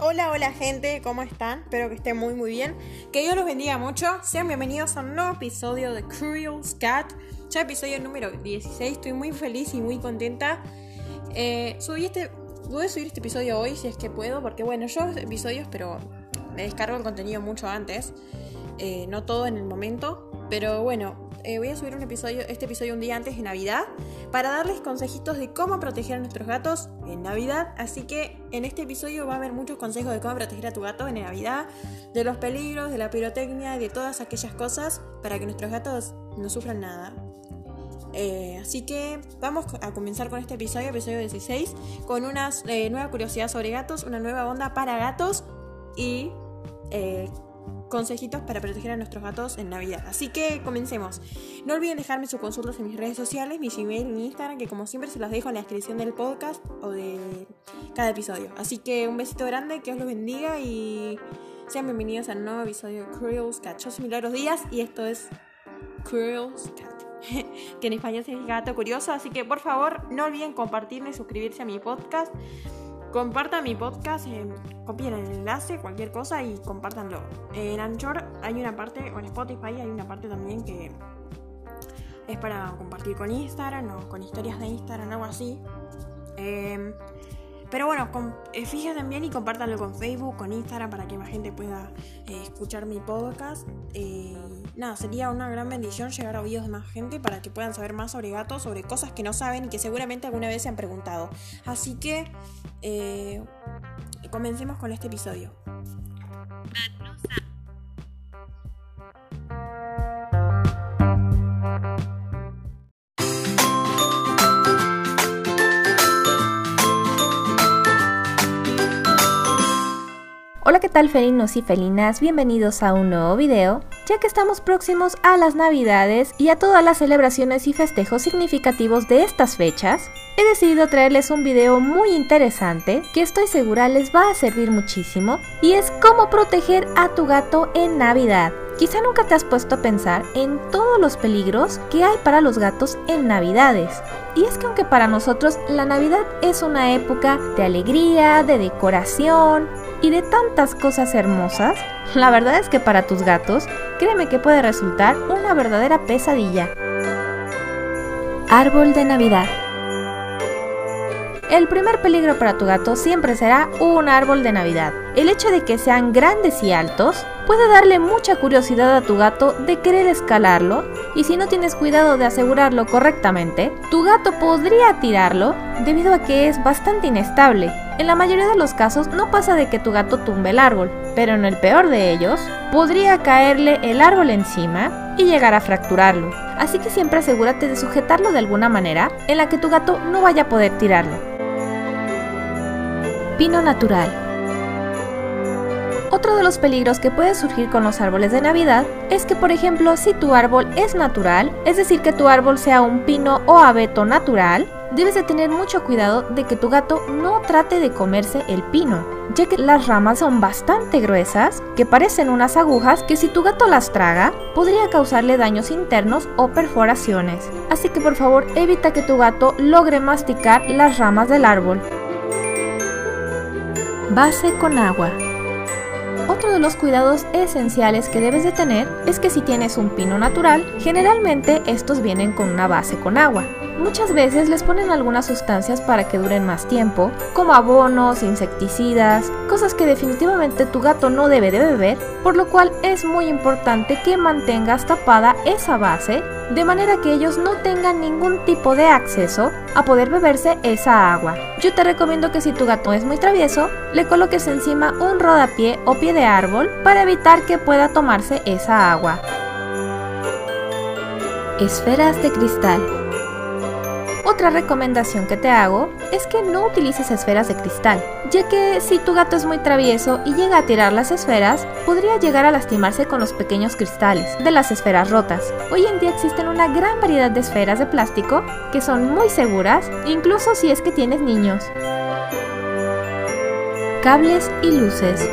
Hola, hola gente, ¿cómo están? Espero que estén muy muy bien. Que Dios los bendiga mucho. Sean bienvenidos a un nuevo episodio de Curious Cat. Ya episodio número 16. Estoy muy feliz y muy contenta. Eh, subí este. Voy a subir este episodio hoy si es que puedo. Porque bueno, yo episodios, pero me descargo el contenido mucho antes. Eh, no todo en el momento. Pero bueno, eh, voy a subir un episodio, este episodio un día antes de Navidad para darles consejitos de cómo proteger a nuestros gatos en Navidad. Así que en este episodio va a haber muchos consejos de cómo proteger a tu gato en Navidad, de los peligros, de la pirotecnia de todas aquellas cosas para que nuestros gatos no sufran nada. Eh, así que vamos a comenzar con este episodio, episodio 16, con una eh, nueva curiosidad sobre gatos, una nueva onda para gatos y consejitos para proteger a nuestros gatos en Navidad. Así que comencemos. No olviden dejarme sus consultas en mis redes sociales, mi Gmail mi Instagram, que como siempre se los dejo en la descripción del podcast o de cada episodio. Así que un besito grande, que os los bendiga y sean bienvenidos al nuevo episodio de Cruel's Cat. Yo soy Milagros Díaz y esto es Cruel's Cat. que en español significa gato curioso, así que por favor no olviden compartirme y suscribirse a mi podcast. Compartan mi podcast, eh, copien el enlace, cualquier cosa y compártanlo. En Anchor hay una parte, o en Spotify hay una parte también que es para compartir con Instagram o con historias de Instagram, algo así. Em, pero bueno, eh, fíjense bien y compártanlo con Facebook, con Instagram, para que más gente pueda eh, escuchar mi podcast. Eh, nada, sería una gran bendición llegar a oídos de más gente para que puedan saber más sobre gatos, sobre cosas que no saben y que seguramente alguna vez se han preguntado. Así que comencemos con este episodio. Hola, ¿qué tal felinos y felinas? Bienvenidos a un nuevo video. Ya que estamos próximos a las navidades y a todas las celebraciones y festejos significativos de estas fechas, he decidido traerles un video muy interesante que estoy segura les va a servir muchísimo y es cómo proteger a tu gato en Navidad. Quizá nunca te has puesto a pensar en todos los peligros que hay para los gatos en Navidades. Y es que aunque para nosotros la Navidad es una época de alegría, de decoración, y de tantas cosas hermosas, la verdad es que para tus gatos, créeme que puede resultar una verdadera pesadilla. Árbol de Navidad el primer peligro para tu gato siempre será un árbol de Navidad. El hecho de que sean grandes y altos puede darle mucha curiosidad a tu gato de querer escalarlo y si no tienes cuidado de asegurarlo correctamente, tu gato podría tirarlo debido a que es bastante inestable. En la mayoría de los casos no pasa de que tu gato tumbe el árbol, pero en el peor de ellos, podría caerle el árbol encima y llegar a fracturarlo. Así que siempre asegúrate de sujetarlo de alguna manera en la que tu gato no vaya a poder tirarlo. Pino natural. Otro de los peligros que puede surgir con los árboles de Navidad es que, por ejemplo, si tu árbol es natural, es decir, que tu árbol sea un pino o abeto natural, debes de tener mucho cuidado de que tu gato no trate de comerse el pino, ya que las ramas son bastante gruesas, que parecen unas agujas que si tu gato las traga, podría causarle daños internos o perforaciones. Así que por favor evita que tu gato logre masticar las ramas del árbol. Base con agua. Otro de los cuidados esenciales que debes de tener es que si tienes un pino natural, generalmente estos vienen con una base con agua. Muchas veces les ponen algunas sustancias para que duren más tiempo, como abonos, insecticidas, cosas que definitivamente tu gato no debe de beber, por lo cual es muy importante que mantengas tapada esa base, de manera que ellos no tengan ningún tipo de acceso a poder beberse esa agua. Yo te recomiendo que si tu gato es muy travieso, le coloques encima un rodapié o pie de árbol para evitar que pueda tomarse esa agua. Esferas de cristal. Otra recomendación que te hago es que no utilices esferas de cristal, ya que si tu gato es muy travieso y llega a tirar las esferas, podría llegar a lastimarse con los pequeños cristales de las esferas rotas. Hoy en día existen una gran variedad de esferas de plástico que son muy seguras, incluso si es que tienes niños. Cables y luces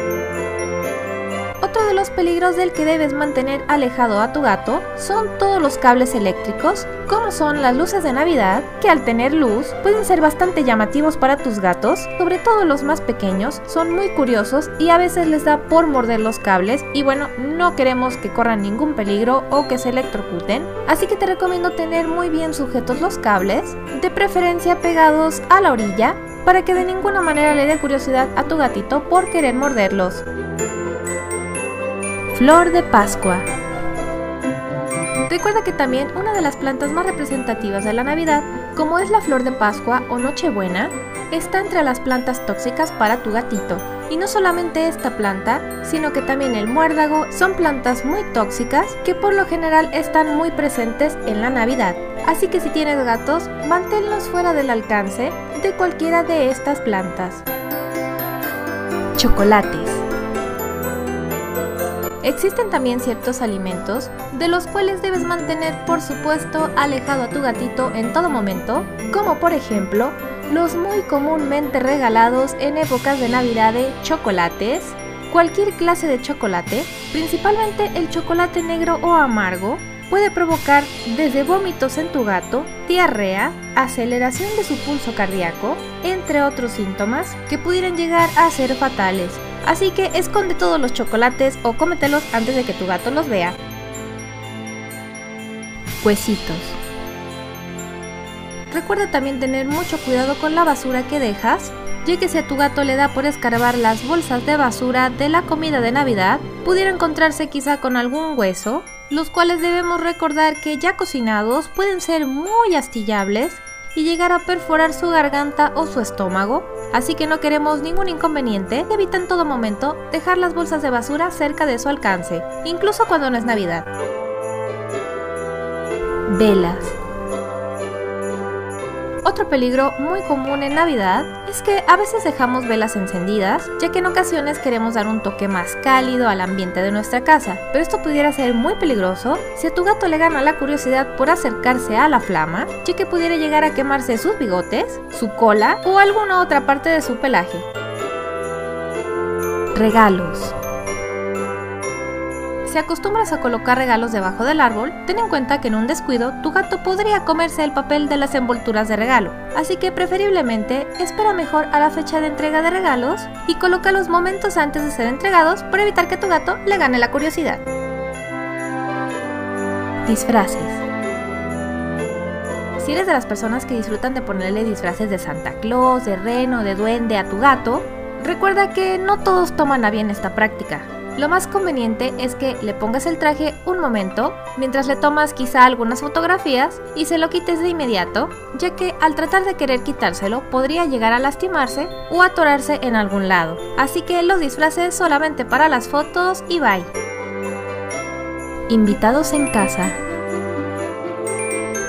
de los peligros del que debes mantener alejado a tu gato son todos los cables eléctricos, como son las luces de Navidad, que al tener luz pueden ser bastante llamativos para tus gatos, sobre todo los más pequeños, son muy curiosos y a veces les da por morder los cables y bueno, no queremos que corran ningún peligro o que se electrocuten, así que te recomiendo tener muy bien sujetos los cables, de preferencia pegados a la orilla, para que de ninguna manera le dé curiosidad a tu gatito por querer morderlos. Flor de Pascua. Recuerda que también una de las plantas más representativas de la Navidad, como es la flor de Pascua o Nochebuena, está entre las plantas tóxicas para tu gatito. Y no solamente esta planta, sino que también el muérdago son plantas muy tóxicas que por lo general están muy presentes en la Navidad. Así que si tienes gatos, manténlos fuera del alcance de cualquiera de estas plantas. Chocolates. Existen también ciertos alimentos de los cuales debes mantener por supuesto alejado a tu gatito en todo momento, como por ejemplo los muy comúnmente regalados en épocas de Navidad de chocolates, cualquier clase de chocolate, principalmente el chocolate negro o amargo, puede provocar desde vómitos en tu gato, diarrea, aceleración de su pulso cardíaco, entre otros síntomas que pudieran llegar a ser fatales. Así que esconde todos los chocolates o cómetelos antes de que tu gato los vea. Huesitos. Recuerda también tener mucho cuidado con la basura que dejas, ya que si a tu gato le da por escarbar las bolsas de basura de la comida de Navidad, pudiera encontrarse quizá con algún hueso, los cuales debemos recordar que ya cocinados pueden ser muy astillables y llegar a perforar su garganta o su estómago, así que no queremos ningún inconveniente evita en todo momento dejar las bolsas de basura cerca de su alcance, incluso cuando no es Navidad. Velas. Otro peligro muy común en Navidad es que a veces dejamos velas encendidas, ya que en ocasiones queremos dar un toque más cálido al ambiente de nuestra casa, pero esto pudiera ser muy peligroso si a tu gato le gana la curiosidad por acercarse a la flama, ya que pudiera llegar a quemarse sus bigotes, su cola o alguna otra parte de su pelaje. Regalos. Si acostumbras a colocar regalos debajo del árbol, ten en cuenta que en un descuido tu gato podría comerse el papel de las envolturas de regalo, así que preferiblemente espera mejor a la fecha de entrega de regalos y colócalos momentos antes de ser entregados para evitar que tu gato le gane la curiosidad. Disfraces. Si eres de las personas que disfrutan de ponerle disfraces de Santa Claus, de reno, de duende a tu gato, recuerda que no todos toman a bien esta práctica. Lo más conveniente es que le pongas el traje un momento, mientras le tomas quizá algunas fotografías y se lo quites de inmediato, ya que al tratar de querer quitárselo podría llegar a lastimarse o atorarse en algún lado. Así que los disfraces solamente para las fotos y bye. Invitados en casa.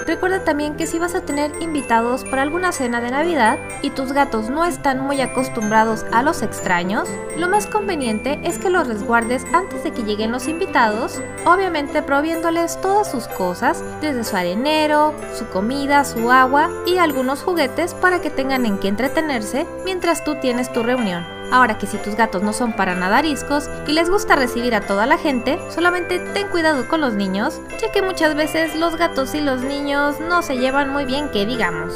Recuerda también que si vas a tener invitados para alguna cena de Navidad y tus gatos no están muy acostumbrados a los extraños, lo más conveniente es que los resguardes antes de que lleguen los invitados, obviamente proviéndoles todas sus cosas, desde su arenero, su comida, su agua y algunos juguetes para que tengan en qué entretenerse mientras tú tienes tu reunión. Ahora que si tus gatos no son para nada ariscos y les gusta recibir a toda la gente, solamente ten cuidado con los niños, ya que muchas veces los gatos y los niños no se llevan muy bien que digamos.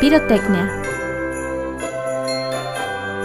Pirotecnia.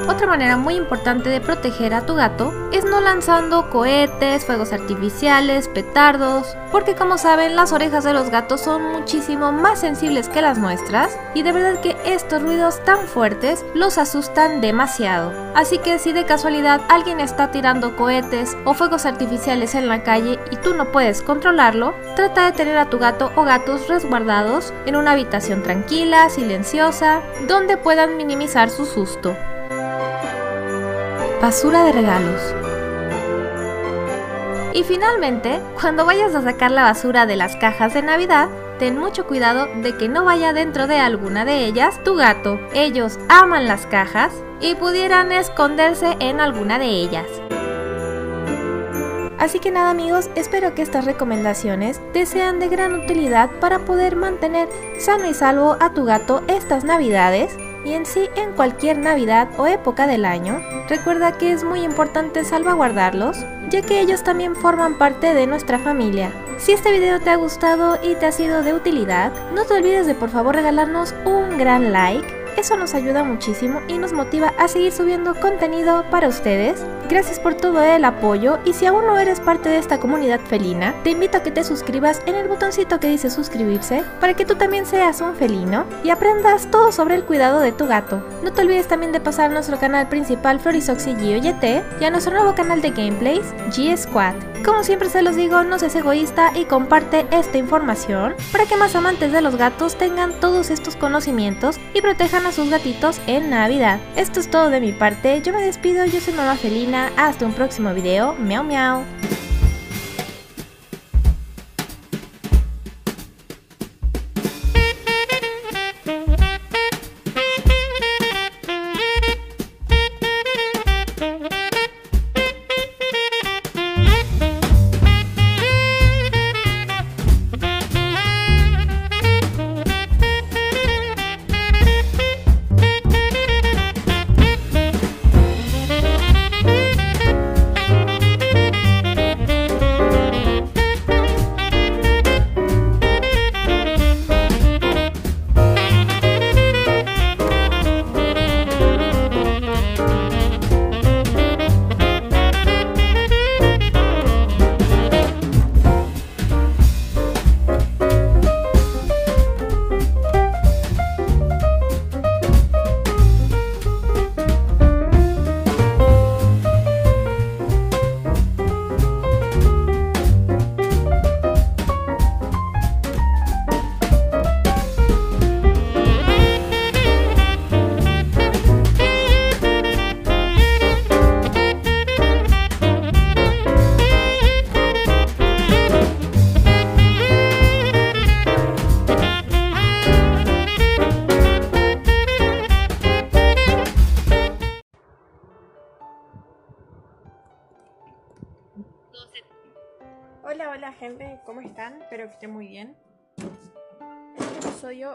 Otra manera muy importante de proteger a tu gato es no lanzando cohetes, fuegos artificiales, petardos, porque como saben las orejas de los gatos son muchísimo más sensibles que las nuestras y de verdad que estos ruidos tan fuertes los asustan demasiado. Así que si de casualidad alguien está tirando cohetes o fuegos artificiales en la calle y tú no puedes controlarlo, trata de tener a tu gato o gatos resguardados en una habitación tranquila, silenciosa, donde puedan minimizar su susto. Basura de regalos. Y finalmente, cuando vayas a sacar la basura de las cajas de Navidad, ten mucho cuidado de que no vaya dentro de alguna de ellas tu gato. Ellos aman las cajas y pudieran esconderse en alguna de ellas. Así que nada amigos, espero que estas recomendaciones te sean de gran utilidad para poder mantener sano y salvo a tu gato estas navidades y en sí en cualquier Navidad o época del año, recuerda que es muy importante salvaguardarlos, ya que ellos también forman parte de nuestra familia. Si este video te ha gustado y te ha sido de utilidad, no te olvides de por favor regalarnos un gran like eso nos ayuda muchísimo y nos motiva a seguir subiendo contenido para ustedes. Gracias por todo el apoyo y si aún no eres parte de esta comunidad felina, te invito a que te suscribas en el botoncito que dice suscribirse para que tú también seas un felino y aprendas todo sobre el cuidado de tu gato. No te olvides también de pasar a nuestro canal principal Florisoxy GOYT y a nuestro nuevo canal de gameplays G Squad. Como siempre se los digo, no seas egoísta y comparte esta información para que más amantes de los gatos tengan todos estos conocimientos y protejan a sus gatitos en Navidad. Esto es todo de mi parte, yo me despido, yo soy Mamá Felina, hasta un próximo video, miau miau.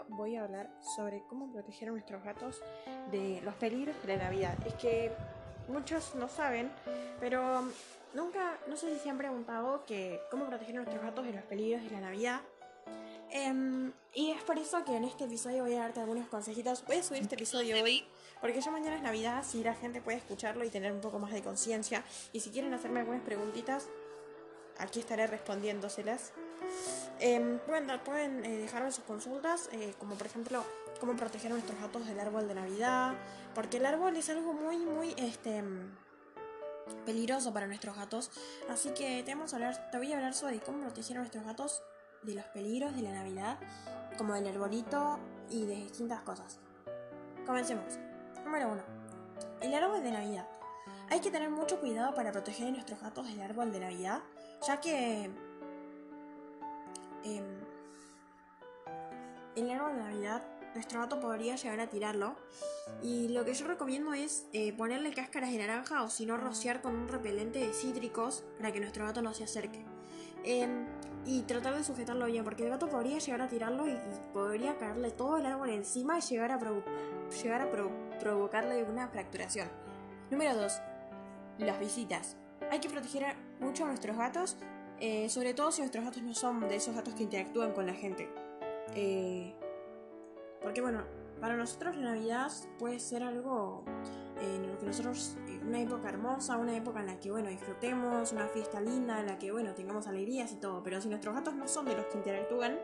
Voy a hablar sobre cómo proteger a nuestros gatos de los peligros de la Navidad. Es que muchos no saben, pero nunca, no sé si se han preguntado que cómo proteger a nuestros gatos de los peligros de la Navidad. Em, y es por eso que en este episodio voy a darte algunos consejitos. Voy a subir este episodio hoy porque ya mañana es Navidad, así la gente puede escucharlo y tener un poco más de conciencia. Y si quieren hacerme algunas preguntitas, aquí estaré respondiéndoselas. Eh, pueden, pueden eh, dejarme sus consultas, eh, como por ejemplo, cómo proteger a nuestros gatos del árbol de Navidad, porque el árbol es algo muy, muy este, peligroso para nuestros gatos. Así que te, vamos a hablar, te voy a hablar sobre cómo proteger a nuestros gatos de los peligros de la Navidad, como del arbolito y de distintas cosas. Comencemos. Número 1. El árbol de Navidad. Hay que tener mucho cuidado para proteger a nuestros gatos del árbol de Navidad, ya que eh, el árbol de Navidad, nuestro gato podría llegar a tirarlo. Y lo que yo recomiendo es eh, ponerle cáscaras de naranja o si no rociar con un repelente de cítricos para que nuestro gato no se acerque. Eh, y tratar de sujetarlo bien, porque el gato podría llegar a tirarlo y, podría caerle todo el árbol encima y llegar a, provo provocarle una fracturación. Número 2. Las visitas. Hay que proteger mucho a nuestros gatos, eh, sobre todo si nuestros gatos no son de esos gatos que interactúan con la gente. Eh, porque bueno, para nosotros la Navidad puede ser algo eh, en lo que nosotros, una época hermosa, una época en la que bueno, disfrutemos, una fiesta linda, en la que bueno, tengamos alegrías y todo. Pero si nuestros gatos no son de los que interactúan,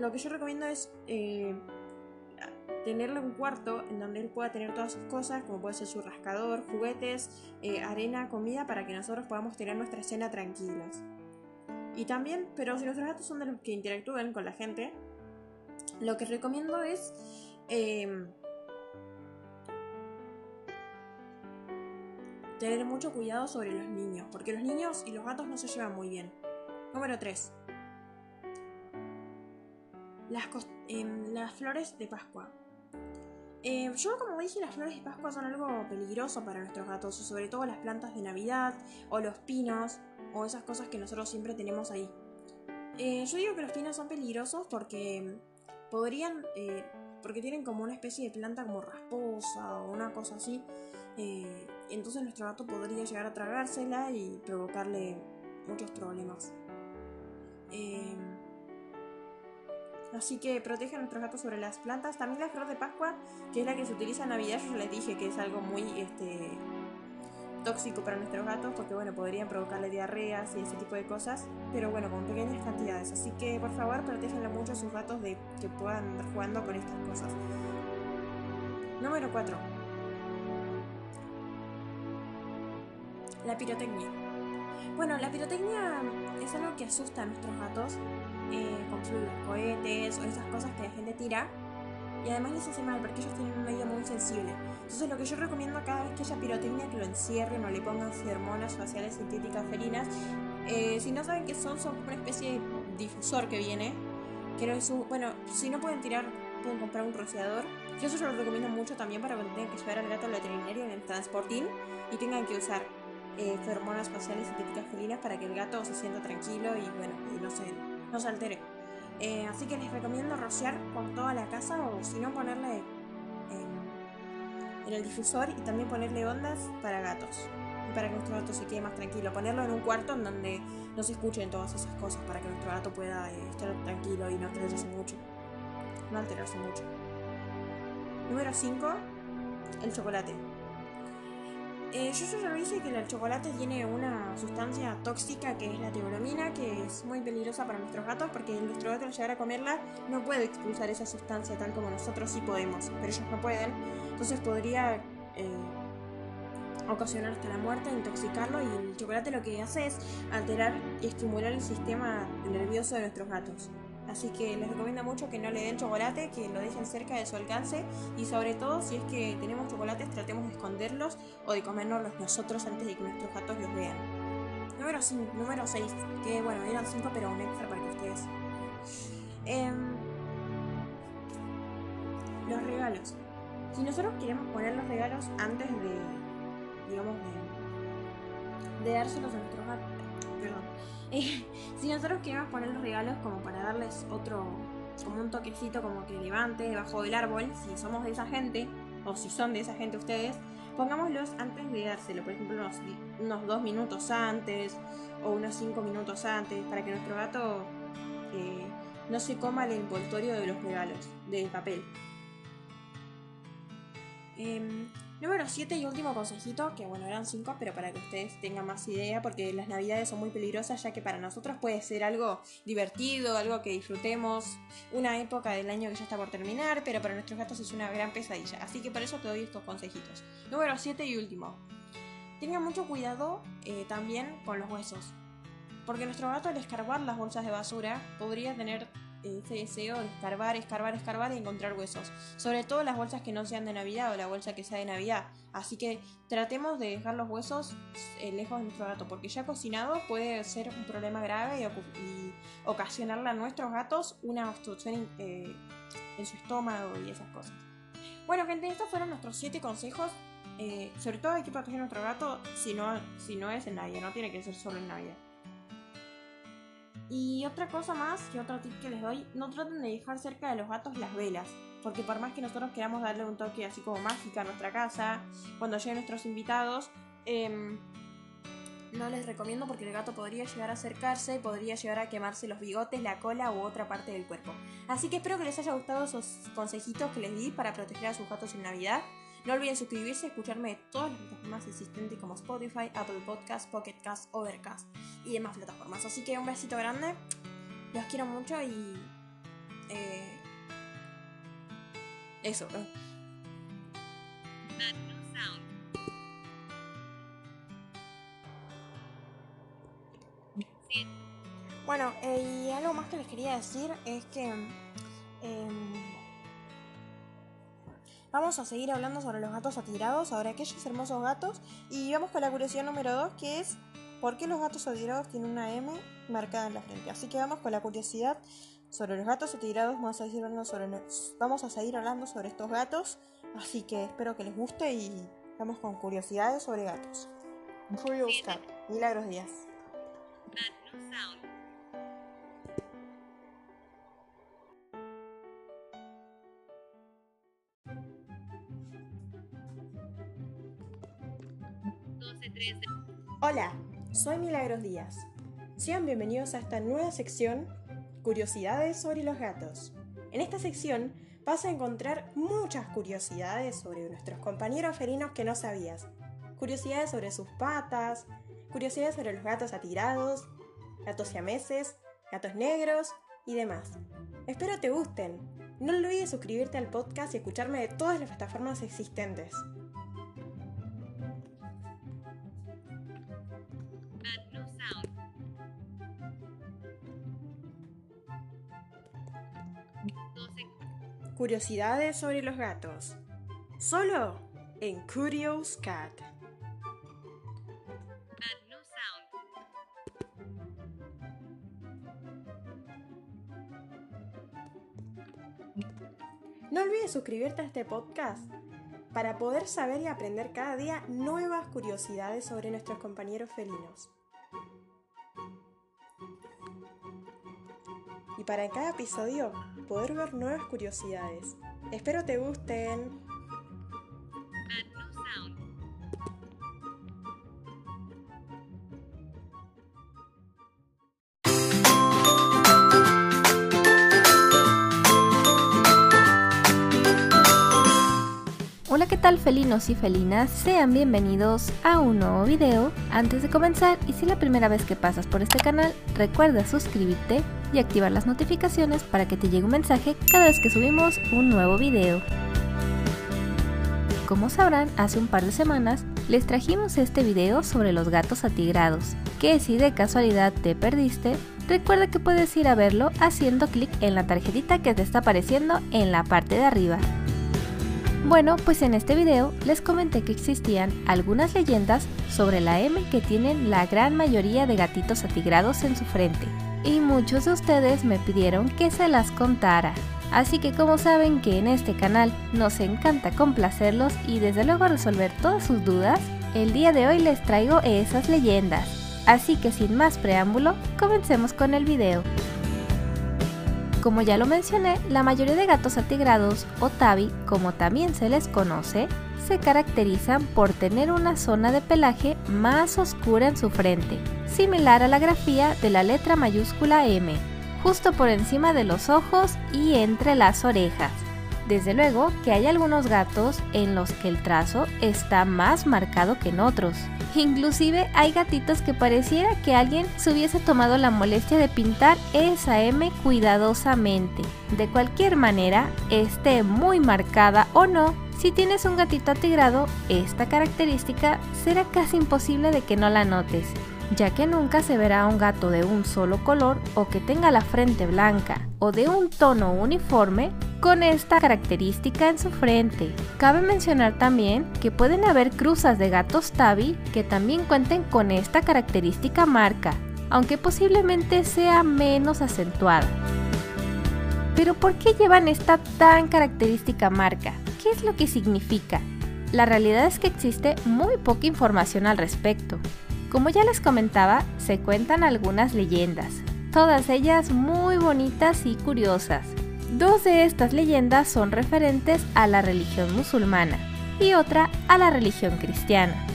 lo que yo recomiendo es tenerle un cuarto en donde él pueda tener todas sus cosas, como puede ser su rascador, juguetes, eh, arena, comida, para que nosotros podamos tener nuestra cena tranquilos. Y también, pero si nuestros gatos son de los que interactúan con la gente, lo que recomiendo es eh, tener mucho cuidado sobre los niños, porque los niños y los gatos no se llevan muy bien. Número 3. Las, eh, las flores de Pascua. Eh, yo como dije, las flores de Pascua son algo peligroso para nuestros gatos, sobre todo las plantas de Navidad o los pinos o esas cosas que nosotros siempre tenemos ahí. Eh, yo digo que los pinos son peligrosos porque podrían, eh, porque tienen como una especie de planta como rasposa o una cosa así. Eh, entonces nuestro gato podría llegar a tragársela y provocarle muchos problemas. Eh, así que protege a nuestros gatos sobre las plantas. También la flor de Pascua, que es la que se utiliza en Navidad, yo ya les dije que es algo muy este, tóxico para nuestros gatos porque bueno, podrían provocarle diarreas y ese tipo de cosas, pero bueno, con pequeñas cantidades. Así que por favor, protéjanlo mucho a sus gatos de que puedan andar jugando con estas cosas. Número 4. La pirotecnia. Bueno, la pirotecnia es algo que asusta a nuestros gatos, eh, los cohetes o esas cosas que la gente tira y además les hace mal porque ellos tienen un medio muy sensible. Entonces lo que yo recomiendo cada vez que haya pirotecnia que lo encierren o le pongan hormonas faciales sintéticas felinas. Eh, si no saben qué son, son una especie de difusor que viene. Que no es un, bueno, si no pueden tirar, pueden comprar un rociador. Yo eso yo lo recomiendo mucho también para cuando tengan que llevar al gato al veterinario en el transportín y tengan que usar eh, hormonas faciales sintéticas felinas para que el gato se sienta tranquilo y bueno, y no se, no se altere. Eh, así que les recomiendo rociar con toda la casa o si no ponerle en, el difusor y también ponerle ondas para gatos. Y para que nuestro gato se quede más tranquilo. Ponerlo en un cuarto en donde no se escuchen todas esas cosas para que nuestro gato pueda eh, estar tranquilo y no alterarse mucho. No alterarse mucho. Número 5. El chocolate. Eh, yo ya lo dije que el chocolate tiene una sustancia tóxica que es la teobromina, que es muy peligrosa para nuestros gatos porque nuestro gato al llegar a comerla no puede expulsar esa sustancia tal como nosotros sí podemos, pero ellos no pueden. Entonces podría eh, ocasionar hasta la muerte, intoxicarlo y el chocolate lo que hace es alterar y estimular el sistema nervioso de nuestros gatos. Así que les recomiendo mucho que no le den chocolate, que lo dejen cerca de su alcance y sobre todo si es que tenemos chocolates tratemos de esconderlos o de comérnoslos nosotros antes de que nuestros gatos los vean. Número 5, número 6, que bueno, eran 5 pero un extra para que ustedes. Em, los regalos. Si nosotros queremos poner los regalos antes de, digamos, de, de dárselos a nuestros gatos, perdón, si nosotros queremos poner los regalos como para darles otro, como un toquecito como que levante debajo del árbol, si somos de esa gente, o si son de esa gente ustedes, pongámoslos antes de dárselo, por ejemplo unos, unos dos minutos antes o unos cinco minutos antes, para que nuestro gato eh, no se coma el envoltorio de los regalos, de papel. Em, Número 7 y último consejito, que bueno, eran 5, pero para que ustedes tengan más idea, porque las navidades son muy peligrosas, ya que para nosotros puede ser algo divertido, algo que disfrutemos, una época del año que ya está por terminar, pero para nuestros gatos es una gran pesadilla. Así que por eso te doy estos consejitos. Número 7 y último. Tengan mucho cuidado eh, también con los huesos. Porque nuestro gato al escarbar las bolsas de basura podría tener ese deseo de escarbar, escarbar, escarbar y encontrar huesos. Sobre todo las bolsas que no sean de Navidad o la bolsa que sea de Navidad. Así que tratemos de dejar los huesos eh, lejos de nuestro gato, porque ya cocinado puede ser un problema grave y, ocasionarle a nuestros gatos una obstrucción eh, en su estómago y esas cosas. Bueno, gente, estos fueron nuestros 7 consejos. Eh, sobre todo hay que proteger a nuestro gato si no, si no es en Navidad, no tiene que ser solo en Navidad. Y otra cosa más, que otro tip que les doy, no traten de dejar cerca de los gatos las velas, porque por más que nosotros queramos darle un toque así como mágica a nuestra casa, cuando lleguen nuestros invitados, em, no les recomiendo porque el gato podría llegar a acercarse, podría llegar a quemarse los bigotes, la cola u otra parte del cuerpo. Así que espero que les haya gustado esos consejitos que les di para proteger a sus gatos en Navidad. No olviden suscribirse y escucharme de todas las plataformas existentes como Spotify, Apple Podcasts, Pocket Cast, Overcast y demás plataformas. Así que un besito grande. Los quiero mucho y. Eh, eso. Bueno, eh, y algo más que les quería decir es que em, Vamos a seguir hablando sobre los gatos atirados, sobre aquellos hermosos gatos. Y vamos con la curiosidad número 2, que es ¿por qué los gatos atirados tienen una M marcada en la frente? Así que vamos con la curiosidad sobre los gatos atirados. Vamos a, seguir hablando sobre, vamos a seguir hablando sobre estos gatos. Así que espero que les guste y vamos con curiosidades sobre gatos. Curious Cat, Milagros Díaz. Soy Milagros Díaz. Sean bienvenidos a esta nueva sección, Curiosidades sobre los gatos. En esta sección vas a encontrar muchas curiosidades sobre nuestros compañeros felinos que no sabías. Curiosidades sobre sus patas, curiosidades sobre los gatos atirados, gatos siameses, gatos negros y demás. Espero te gusten. No olvides suscribirte al podcast y escucharme de todas las plataformas existentes. Curiosidades sobre los gatos. Solo en Curious Cat. No olvides suscribirte a este podcast para poder saber y aprender cada día nuevas curiosidades sobre nuestros compañeros felinos. Y para cada episodio poder ver nuevas curiosidades. Espero te gusten. Hola, ¿qué tal felinos y felinas? Sean bienvenidos a un nuevo video. Antes de comenzar, y si es la primera vez que pasas por este canal, recuerda suscribirte y activar las notificaciones para que te llegue un mensaje cada vez que subimos un nuevo video. Como sabrán, hace un par de semanas les trajimos este video sobre los gatos atigrados, que si de casualidad te perdiste, recuerda que puedes ir a verlo haciendo clic en la tarjetita que te está apareciendo en la parte de arriba. Bueno, pues en este video les comenté que existían algunas leyendas sobre la M que tienen la gran mayoría de gatitos atigrados en su frente, y muchos de ustedes me pidieron que se las contara. Así que como saben que en este canal nos encanta complacerlos y desde luego resolver todas sus dudas, el día de hoy les traigo esas leyendas. Así que sin más preámbulo, comencemos con el video. Como ya lo mencioné, la mayoría de gatos atigrados o tabi, como también se les conoce, se caracterizan por tener una zona de pelaje más oscura en su frente, similar a la grafía de la letra mayúscula M, justo por encima de los ojos y entre las orejas. Desde luego que hay algunos gatos en los que el trazo está más marcado que en otros. Inclusive hay gatitos que pareciera que alguien se hubiese tomado la molestia de pintar esa M cuidadosamente. De cualquier manera, esté muy marcada o no, si tienes un gatito atigrado, esta característica será casi imposible de que no la notes ya que nunca se verá un gato de un solo color o que tenga la frente blanca o de un tono uniforme con esta característica en su frente. Cabe mencionar también que pueden haber cruzas de gatos tabi que también cuenten con esta característica marca, aunque posiblemente sea menos acentuada. Pero ¿por qué llevan esta tan característica marca? ¿Qué es lo que significa? La realidad es que existe muy poca información al respecto. Como ya les comentaba, se cuentan algunas leyendas, todas ellas muy bonitas y curiosas. Dos de estas leyendas son referentes a la religión musulmana y otra a la religión cristiana.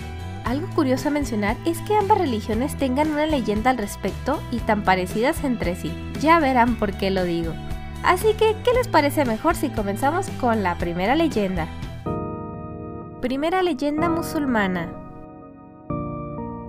Algo curioso a mencionar es que ambas religiones tengan una leyenda al respecto y tan parecidas entre sí. Ya verán por qué lo digo. Así que, ¿qué les parece mejor si comenzamos con la primera leyenda? Primera leyenda musulmana.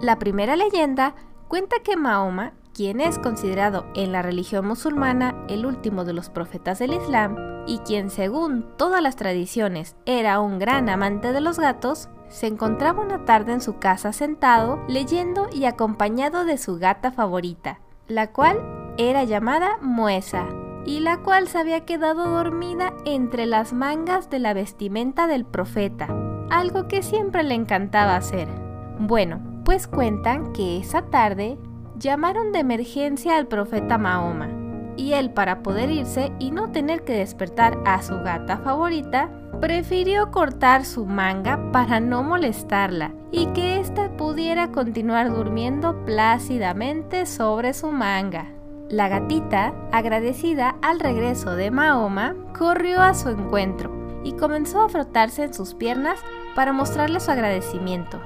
La primera leyenda cuenta que Mahoma, quien es considerado en la religión musulmana el último de los profetas del Islam, y quien según todas las tradiciones era un gran amante de los gatos, se encontraba una tarde en su casa sentado, leyendo y acompañado de su gata favorita, la cual era llamada Muesa, y la cual se había quedado dormida entre las mangas de la vestimenta del profeta, algo que siempre le encantaba hacer. Bueno, pues cuentan que esa tarde llamaron de emergencia al profeta Mahoma, y él para poder irse y no tener que despertar a su gata favorita, prefirió cortar su manga para no molestarla y que ésta pudiera continuar durmiendo plácidamente sobre su manga. La gatita, agradecida al regreso de Mahoma, corrió a su encuentro y comenzó a frotarse en sus piernas para mostrarle su agradecimiento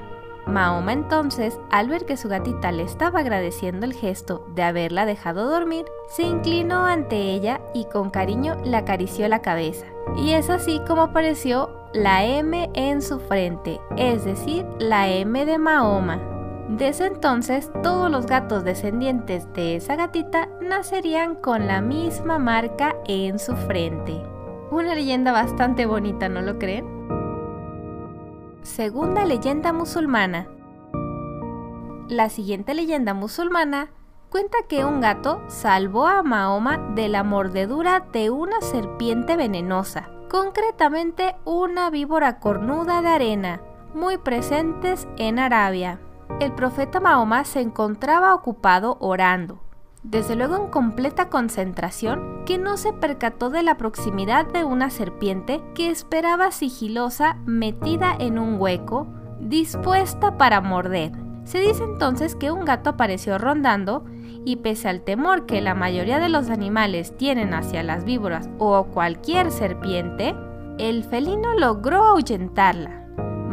Mahoma entonces, al ver que su gatita le estaba agradeciendo el gesto de haberla dejado dormir, se inclinó ante ella y con cariño le acarició la cabeza. Y es así como apareció la M en su frente, es decir, la M de Mahoma. Desde entonces, todos los gatos descendientes de esa gatita nacerían con la misma marca en su frente. Una leyenda bastante bonita, ¿no lo creen? Segunda leyenda musulmana. La siguiente leyenda musulmana cuenta que un gato salvó a Mahoma de la mordedura de una serpiente venenosa, concretamente una víbora cornuda de arena, muy presentes en Arabia. El profeta Mahoma se encontraba ocupado orando, desde luego en completa concentración, que no se percató de la proximidad de una serpiente que esperaba sigilosa metida en un hueco, dispuesta para morder. Se dice entonces que un gato apareció rondando y pese al temor que la mayoría de los animales tienen hacia las víboras o cualquier serpiente, el felino logró ahuyentarla.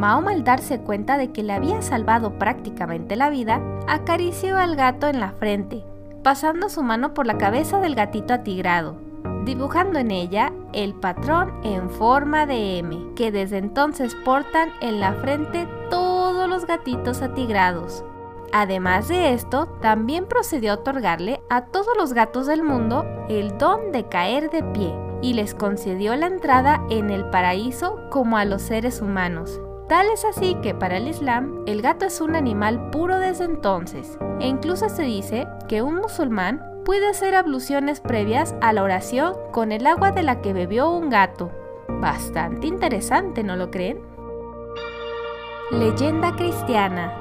Mahoma al darse cuenta de que le había salvado prácticamente la vida, acarició al gato en la frente, pasando su mano por la cabeza del gatito atigrado, dibujando en ella el patrón en forma de M, que desde entonces portan en la frente todos los gatitos atigrados. Además de esto, también procedió a otorgarle a todos los gatos del mundo el don de caer de pie y les concedió la entrada en el paraíso como a los seres humanos. Tal es así que para el Islam el gato es un animal puro desde entonces, e incluso se dice que un musulmán puede hacer abluciones previas a la oración con el agua de la que bebió un gato. Bastante interesante, ¿no lo creen? Leyenda cristiana.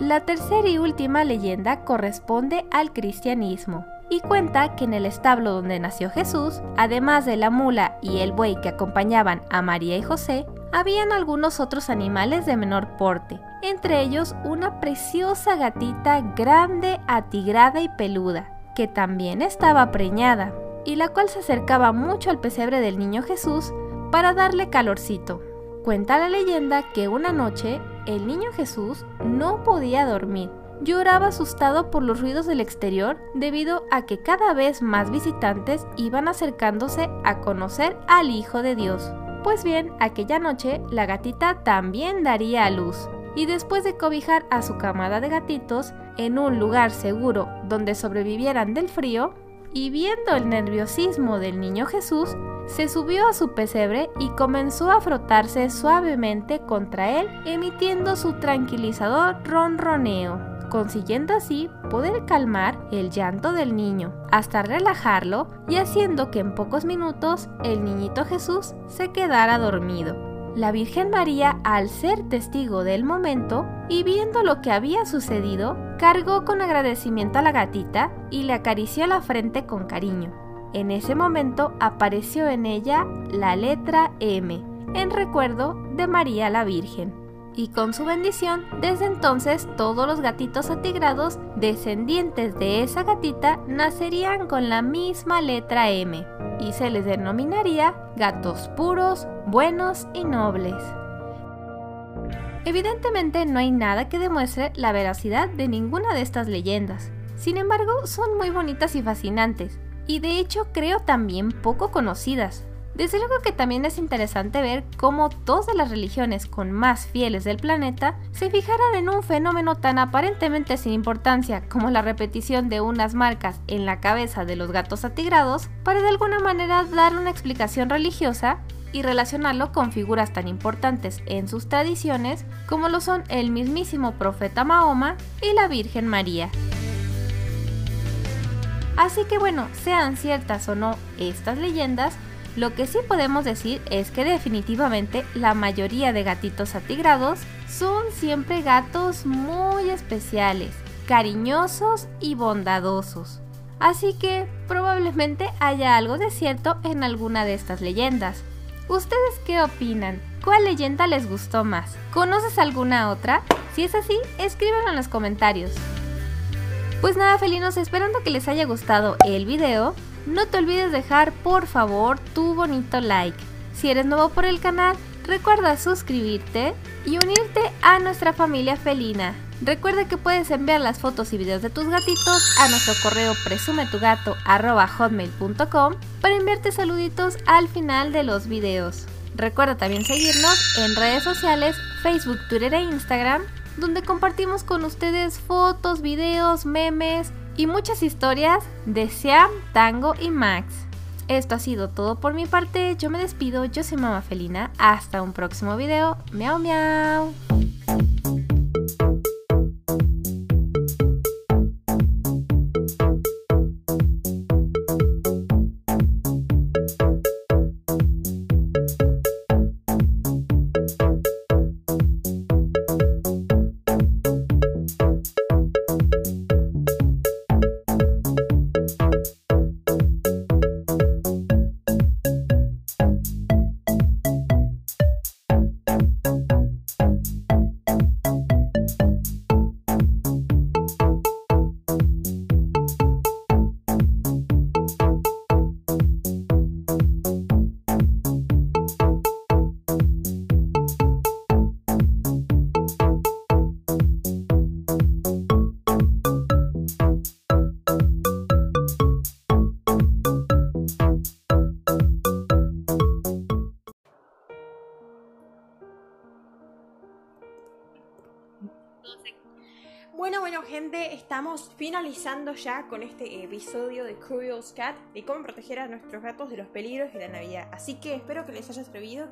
La tercera y última leyenda corresponde al cristianismo y cuenta que en el establo donde nació Jesús, además de la mula y el buey que acompañaban a María y José, habían algunos otros animales de menor porte, entre ellos una preciosa gatita grande, atigrada y peluda, que también estaba preñada, y la cual se acercaba mucho al pesebre del niño Jesús para darle calorcito. Cuenta la leyenda que una noche el niño Jesús no podía dormir. Lloraba asustado por los ruidos del exterior debido a que cada vez más visitantes iban acercándose a conocer al Hijo de Dios. Pues bien, aquella noche la gatita también daría a luz, y después de cobijar a su camada de gatitos en un lugar seguro donde sobrevivieran del frío, y viendo el nerviosismo del niño Jesús, se subió a su pesebre y comenzó a frotarse suavemente contra él, emitiendo su tranquilizador ronroneo consiguiendo así poder calmar el llanto del niño, hasta relajarlo y haciendo que en pocos minutos el niñito Jesús se quedara dormido. La Virgen María, al ser testigo del momento y viendo lo que había sucedido, cargó con agradecimiento a la gatita y le acarició la frente con cariño. En ese momento apareció en ella la letra M, en recuerdo de María la Virgen y con su bendición, desde entonces todos los gatitos atigrados descendientes de esa gatita nacerían con la misma letra M y se les denominaría gatos puros, buenos y nobles. Evidentemente no hay nada que demuestre la veracidad de ninguna de estas leyendas. Sin embargo, son muy bonitas y fascinantes, y de hecho creo también poco conocidas, desde luego que también es interesante ver cómo dos de las religiones con más fieles del planeta se fijaran en un fenómeno tan aparentemente sin importancia como la repetición de unas marcas en la cabeza de los gatos atigrados para de alguna manera dar una explicación religiosa y relacionarlo con figuras tan importantes en sus tradiciones como lo son el mismísimo profeta Mahoma y la Virgen María. Así que bueno, sean ciertas o no estas leyendas, lo que sí podemos decir es que definitivamente la mayoría de gatitos atigrados son siempre gatos muy especiales, cariñosos y bondadosos. Así que probablemente haya algo de cierto en alguna de estas leyendas. ¿Ustedes qué opinan? ¿Cuál leyenda les gustó más? ¿Conoces alguna otra? Si es así, escríbenlo en los comentarios. Pues nada, felinos, esperando que les haya gustado el video, no te olvides dejar por favor tu bonito like. Si eres nuevo por el canal, Recuerda suscribirte y unirte a nuestra familia felina. Recuerda que puedes enviar las fotos y videos de tus gatitos a nuestro correo presumetugato.hotmail.com para enviarte saluditos al final de los videos. Recuerda también seguirnos en redes sociales, Facebook, Twitter e Instagram, donde compartimos con ustedes fotos, videos, memes y muchas historias de Siam, Tango y Max. Esto ha sido todo por mi parte, yo me despido, yo soy Mama Felina, hasta un próximo video, miau miau. Finalizando ya con este episodio de Curious Cat de cómo proteger a nuestros gatos de los peligros de la Navidad. Así que espero que les haya servido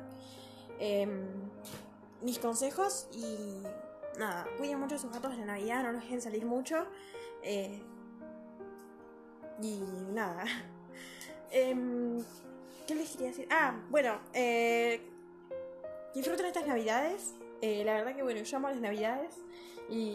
em, mis consejos y nada, cuiden mucho a sus gatos de la Navidad, no los dejen salir mucho. eh, y nada. Em, ¿Qué les quería decir? Ah, bueno, eh, disfruten estas Navidades. Eh, la verdad que bueno, yo amo las Navidades y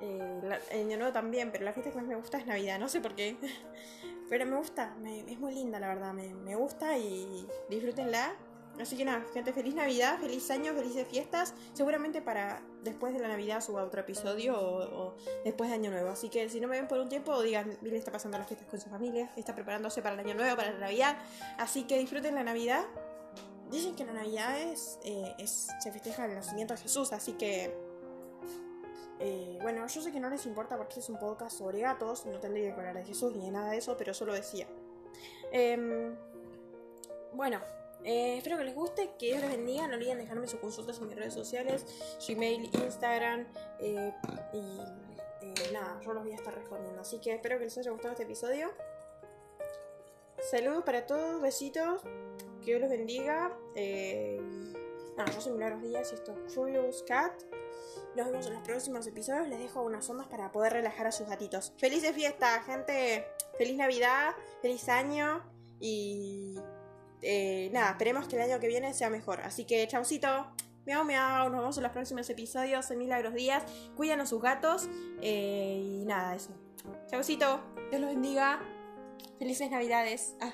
eh, año nuevo también, pero la fiesta que más me gusta es Navidad, no sé por qué. Pero me gusta, es muy linda la verdad, me, gusta y disfrútenla. Así que nada, gente, feliz Navidad, feliz año, felices fiestas. Seguramente para después de la Navidad suba otro episodio o, después de Año Nuevo. Así que si no me ven por un tiempo, digan, Billy está pasando las fiestas con su familia, está preparándose para el Año Nuevo, para la Navidad. Así que disfruten la Navidad. Dicen que la Navidad es, eh, es- se festeja el nacimiento de Jesús, así que eh, bueno, yo sé que no les importa porque es un podcast sobre gatos, no tendría que hablar de Jesús ni de nada de eso, pero yo lo decía. Em, bueno, eh, espero que les guste, que Dios les bendiga, no olviden dejarme sus consultas en mis redes sociales, Gmail, Instagram, eh, y nada, yo los voy a estar respondiendo. Así que espero que les haya gustado este episodio. Saludos para todos, besitos, que Dios los bendiga. Nada, yo soy Milagros Díaz y esto es Cat. Nos vemos en los próximos episodios. Les dejo unas ondas para poder relajar a sus gatitos. ¡Felices fiestas, gente! ¡Feliz Navidad! ¡Feliz año! Y eh, nada, esperemos que el año que viene sea mejor. Así que, chaucito. Miau, miau. Nos vemos en los próximos episodios. Soy Milagros Díaz. Cuidan a sus gatos. eh, y nada, eso. Chaucito. Dios los bendiga. Felices Navidades. Ah.